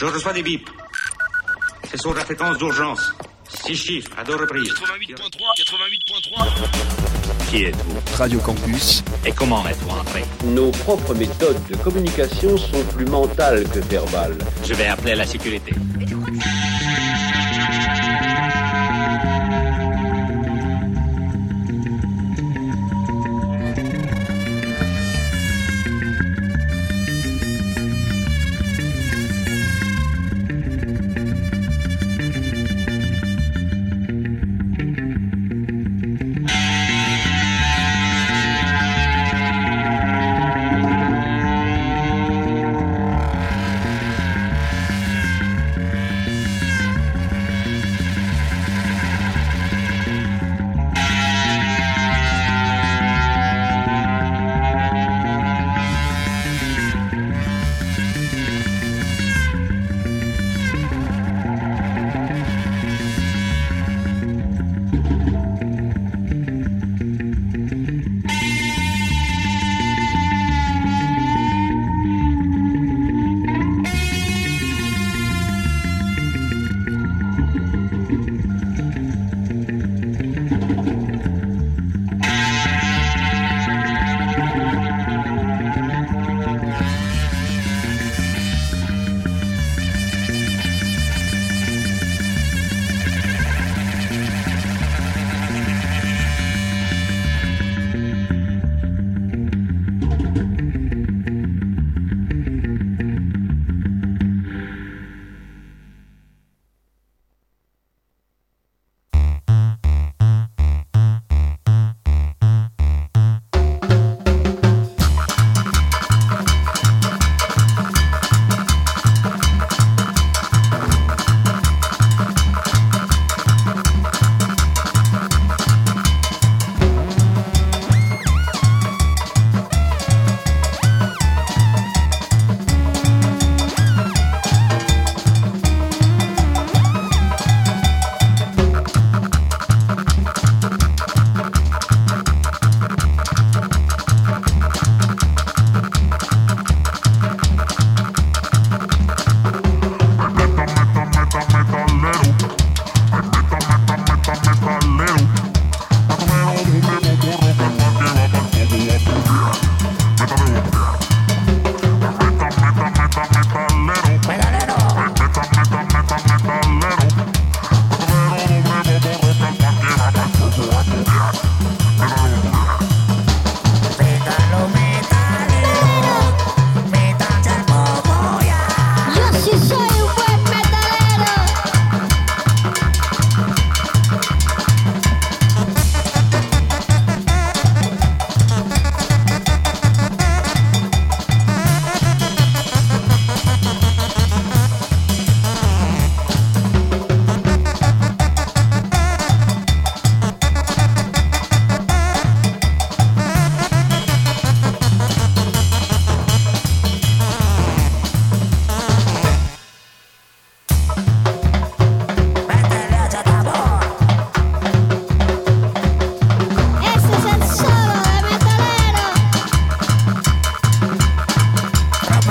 Je reçois des bips. C'est sur la fréquence d'urgence. Six chiffres à deux reprises. 88.3, 88.3. Qui êtes-vous? Radio Campus. Et comment êtes-vous entré? Nos propres méthodes de communication sont plus mentales que verbales. Je vais appeler la sécurité.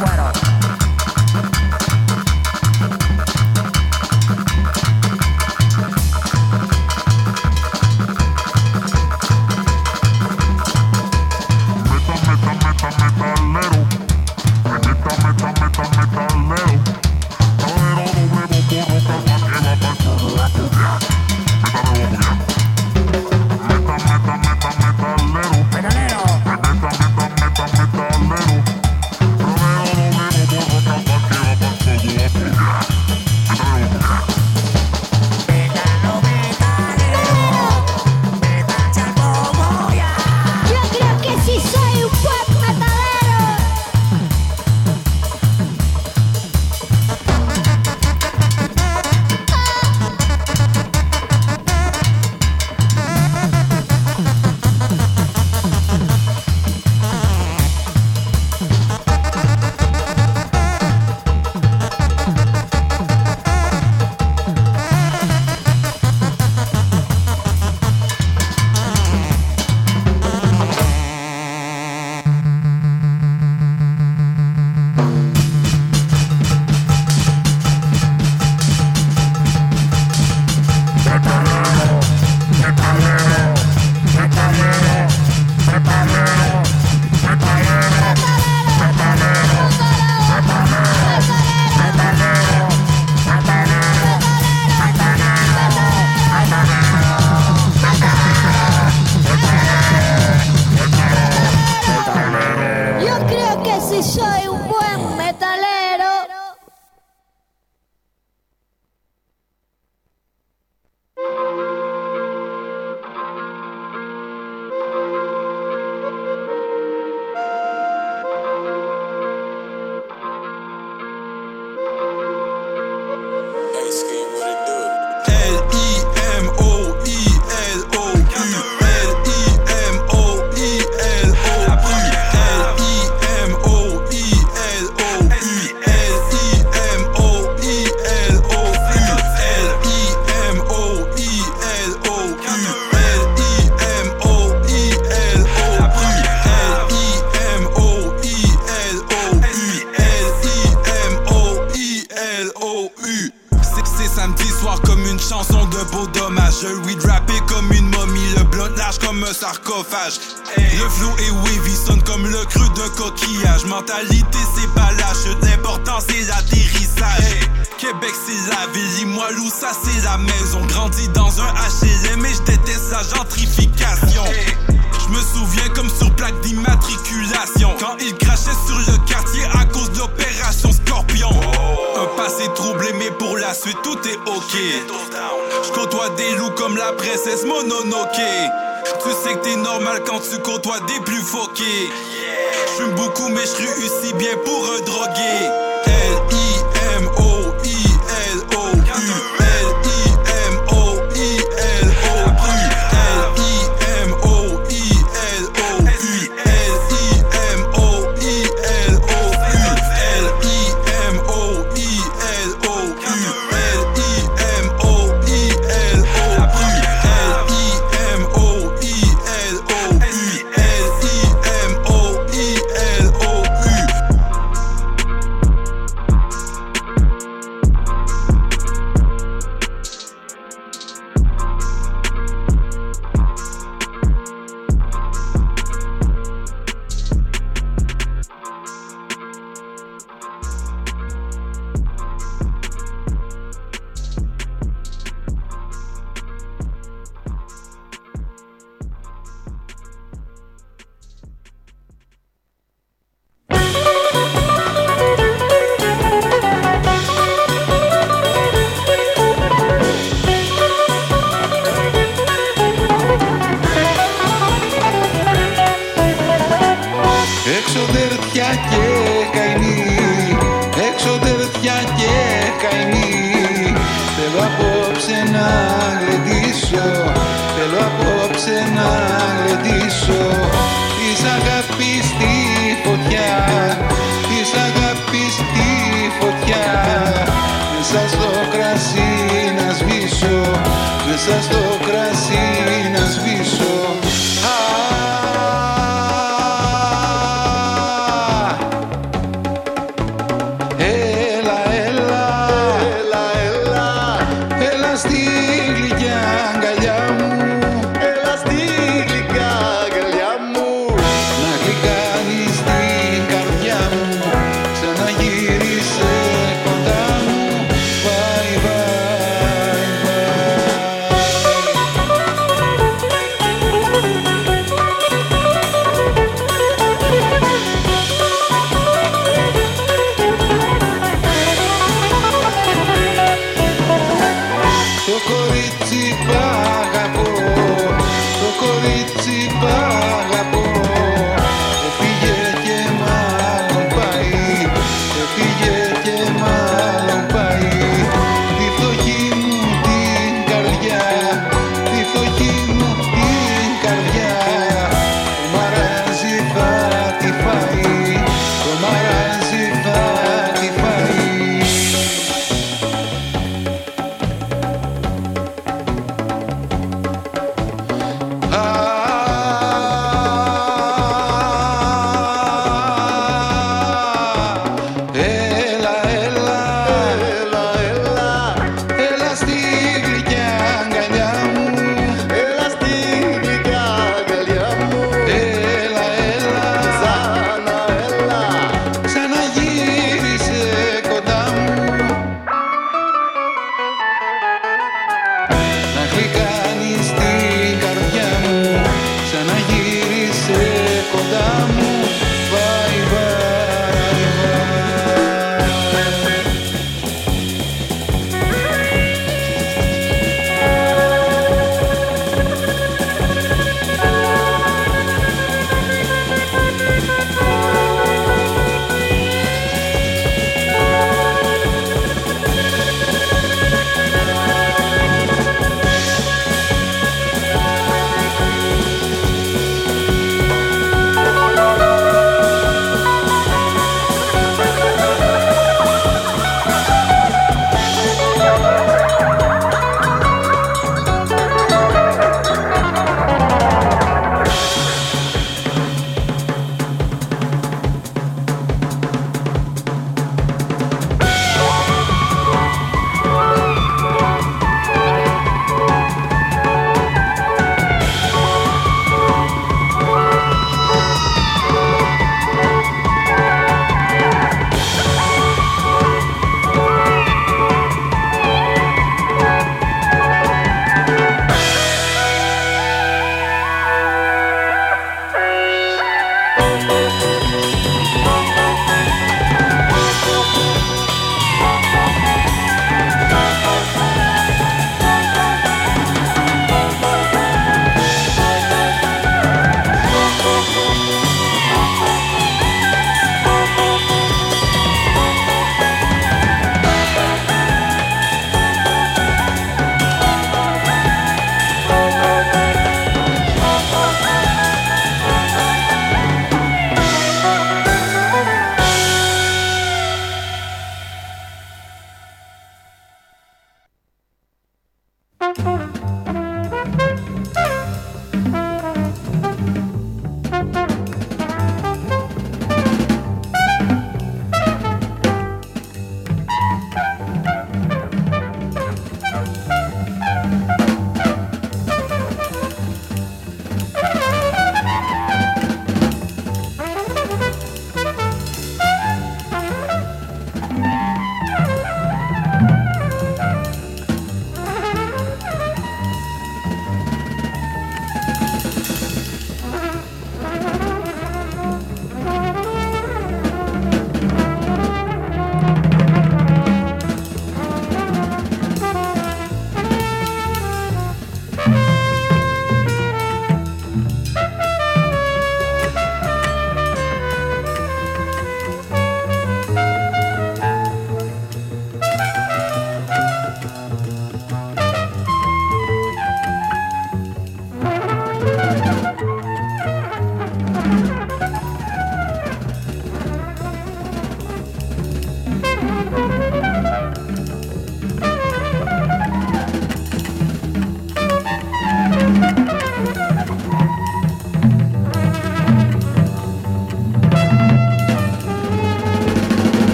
Guaro.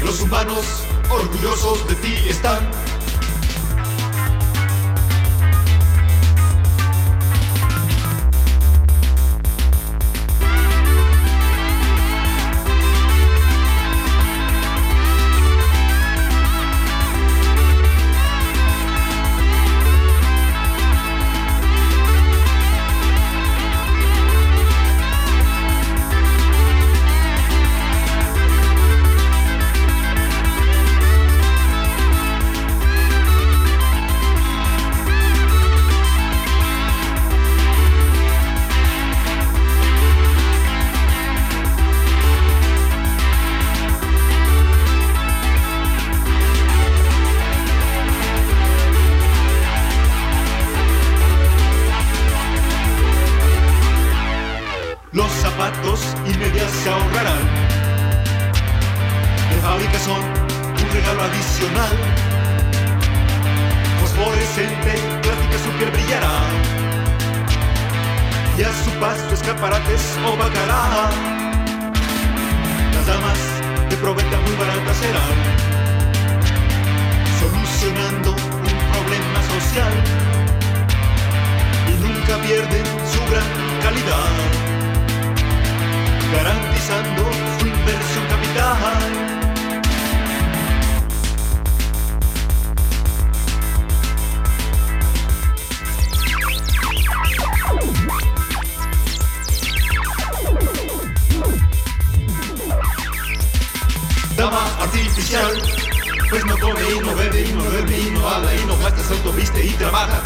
Los humanos orgullosos de ti están. artificial. Pues no come y no bebe y no duerme y no habla y no gasta, se autoviste y trabaja.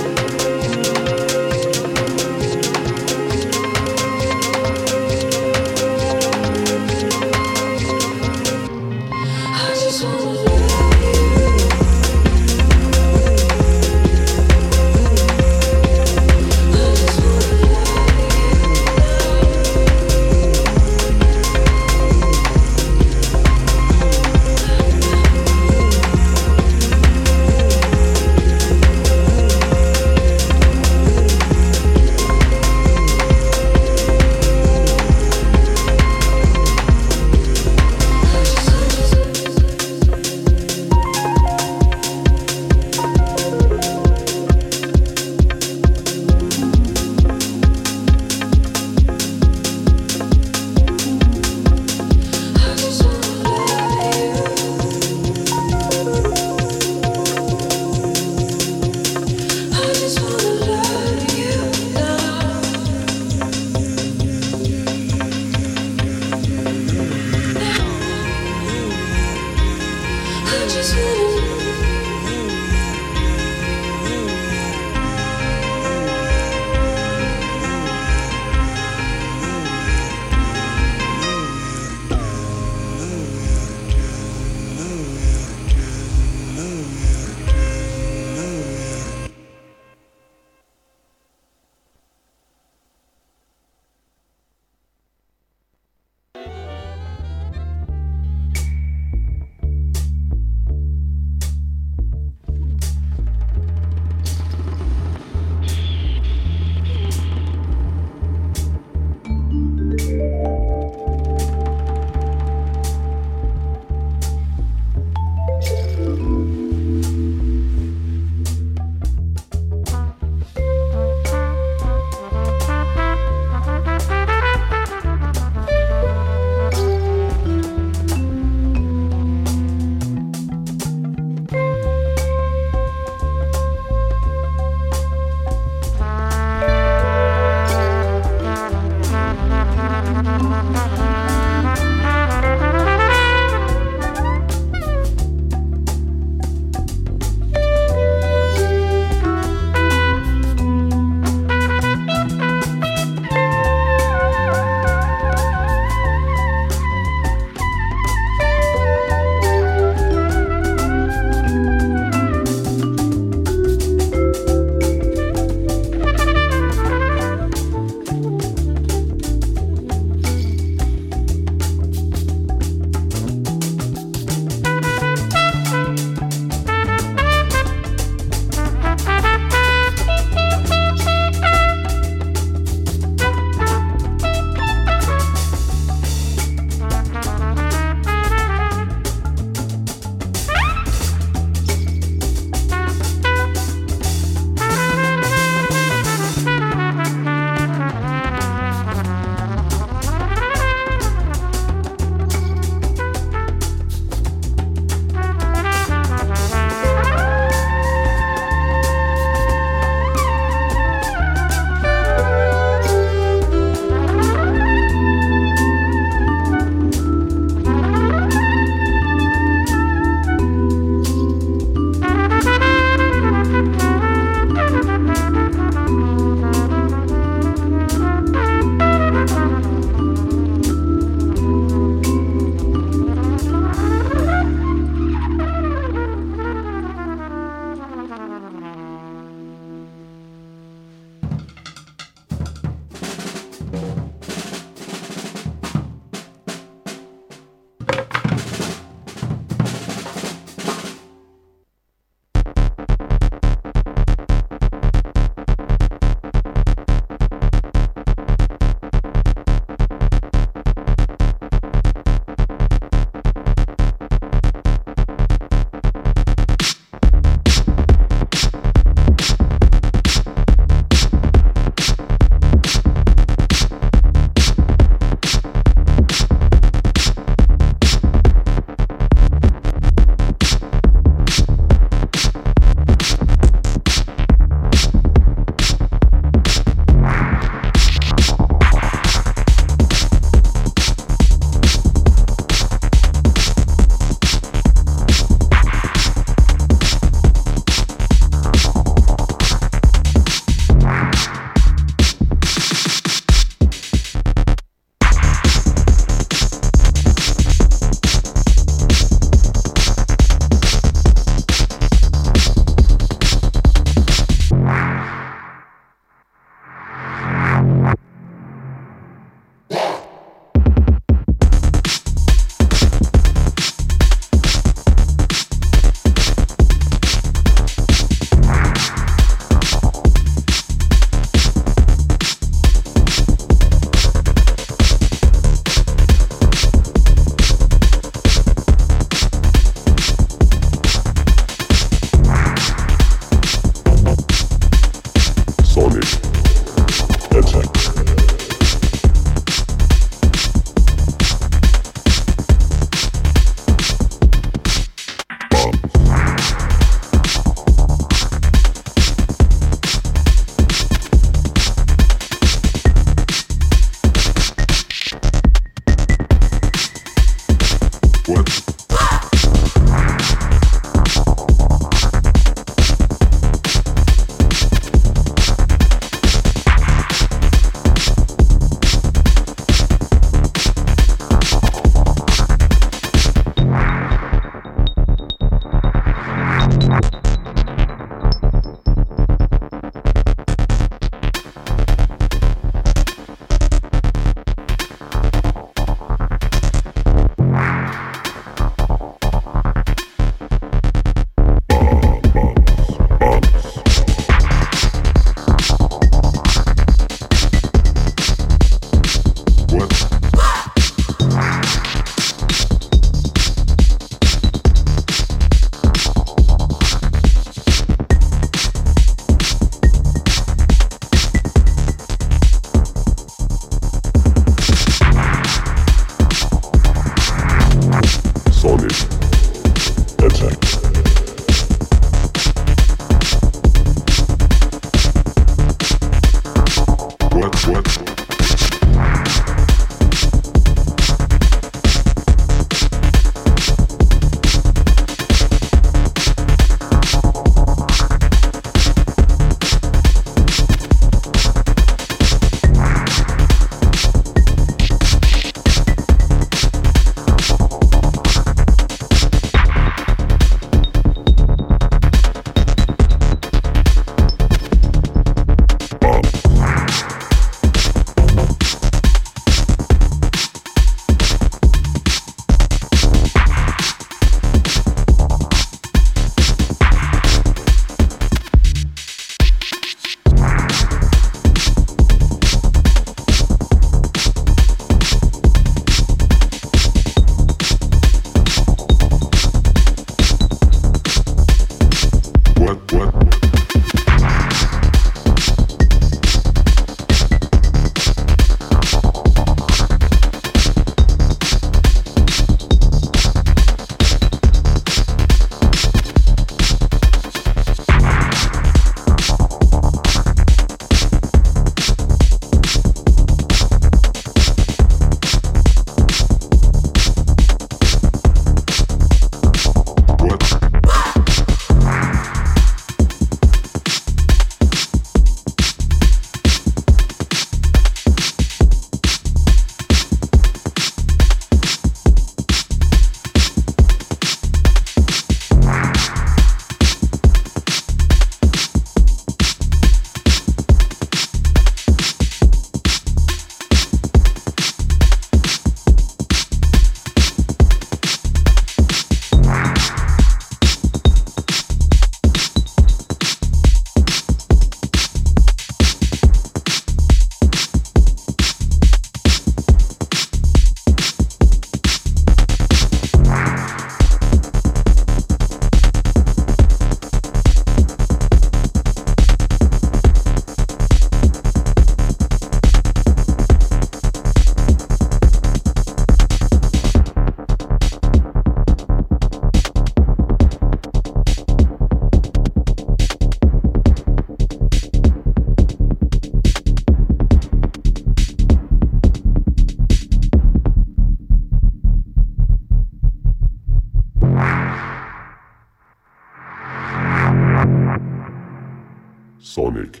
Sonic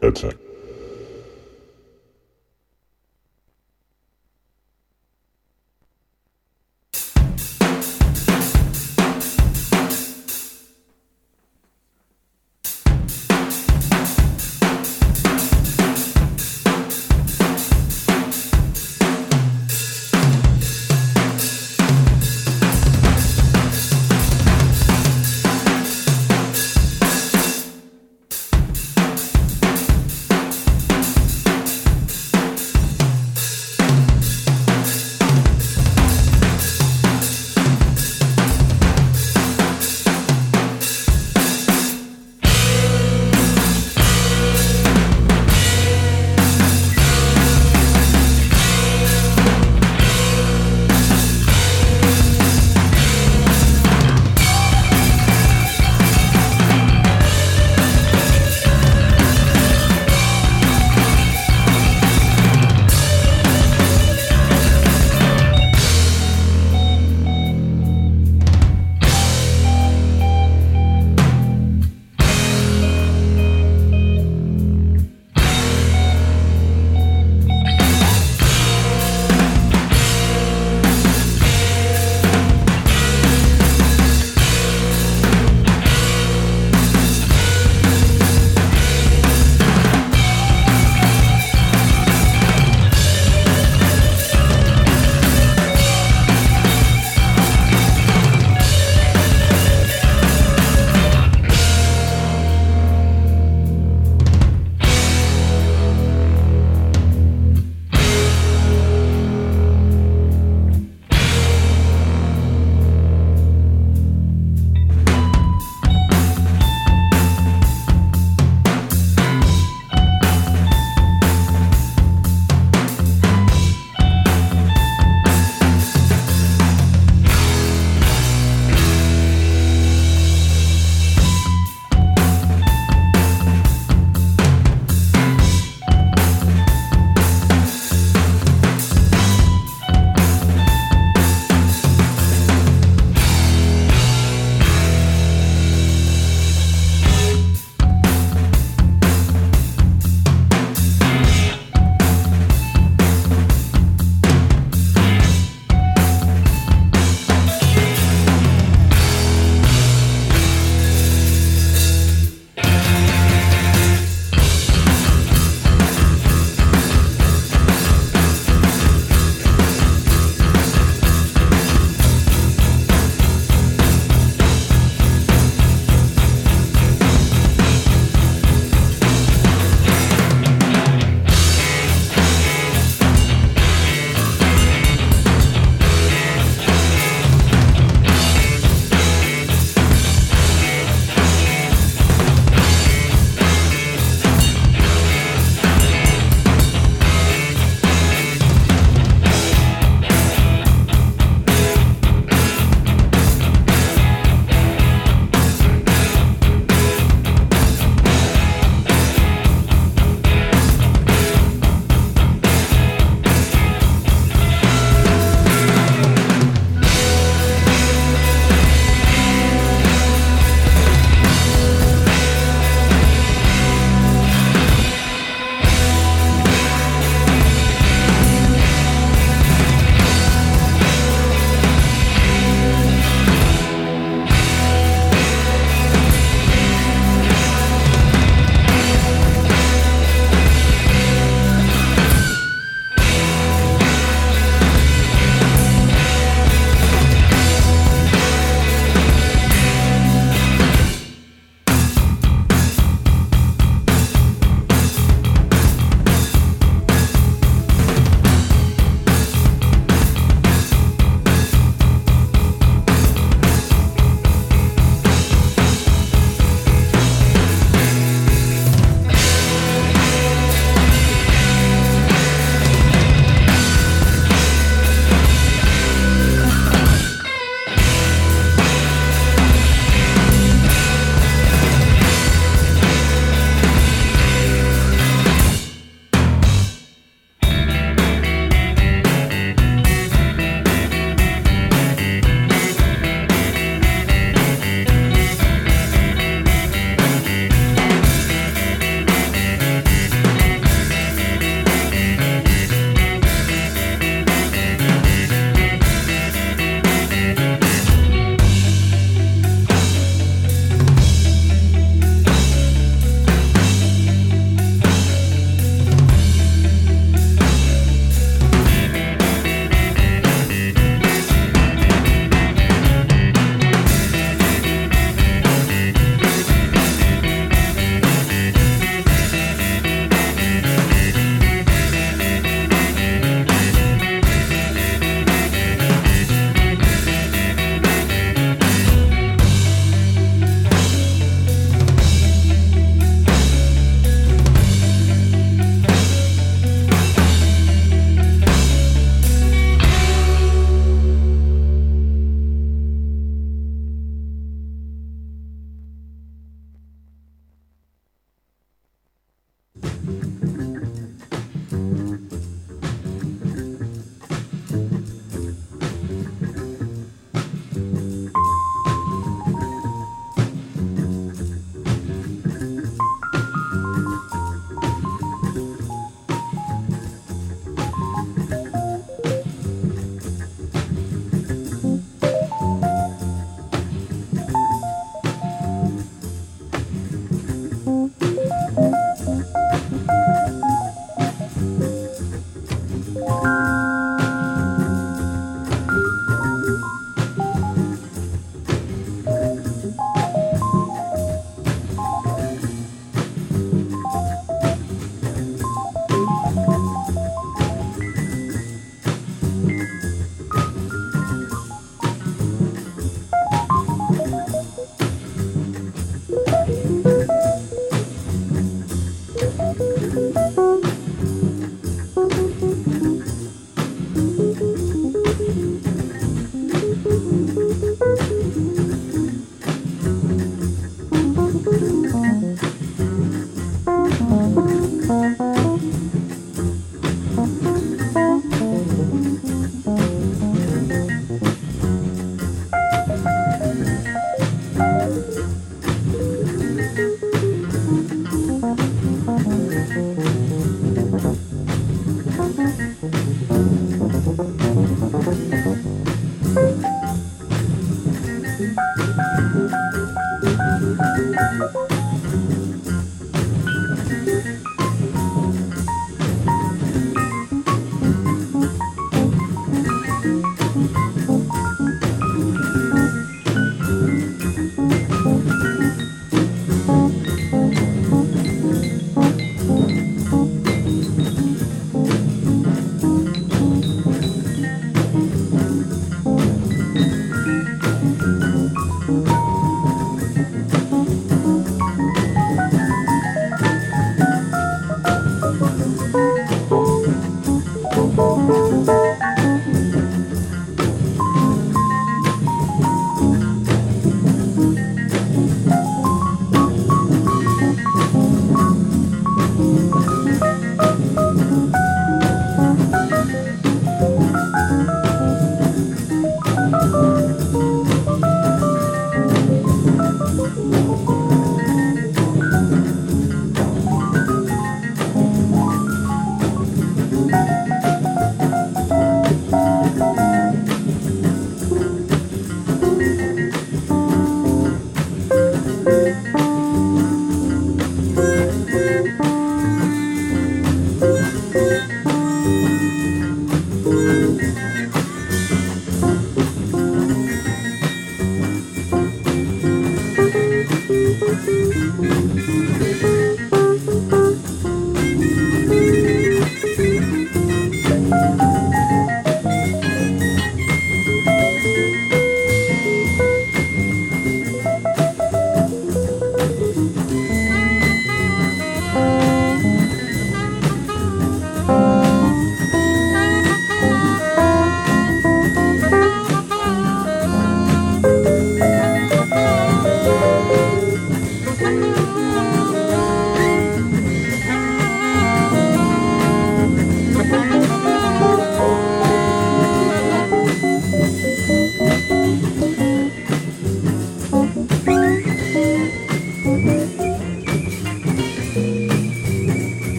Attack.